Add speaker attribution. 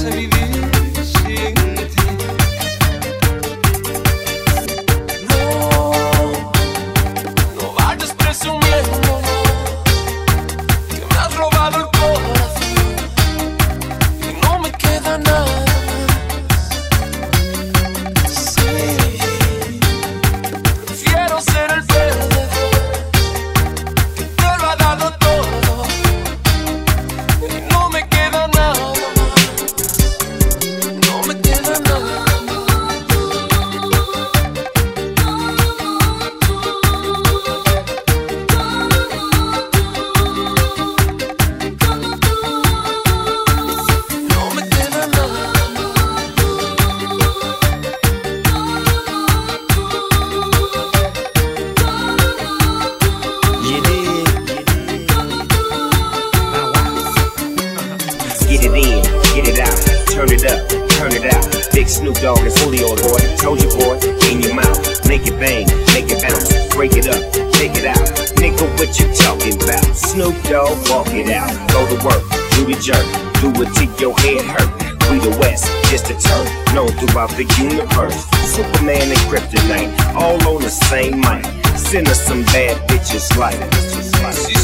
Speaker 1: hace vivir. It up, turn it out. Big Snoop Dogg and Soulja Boy. Told you, boy, in your mouth. Make it bang, make it bounce. Break it up, take it out. Nigga, what you talking about? Snoop Dogg, walk it out. Go to work, do the jerk, do it till your head hurt. We the West, just a turn, known throughout the universe. Superman and Kryptonite, all on the same mic. Send us some bad bitches like.
Speaker 2: Si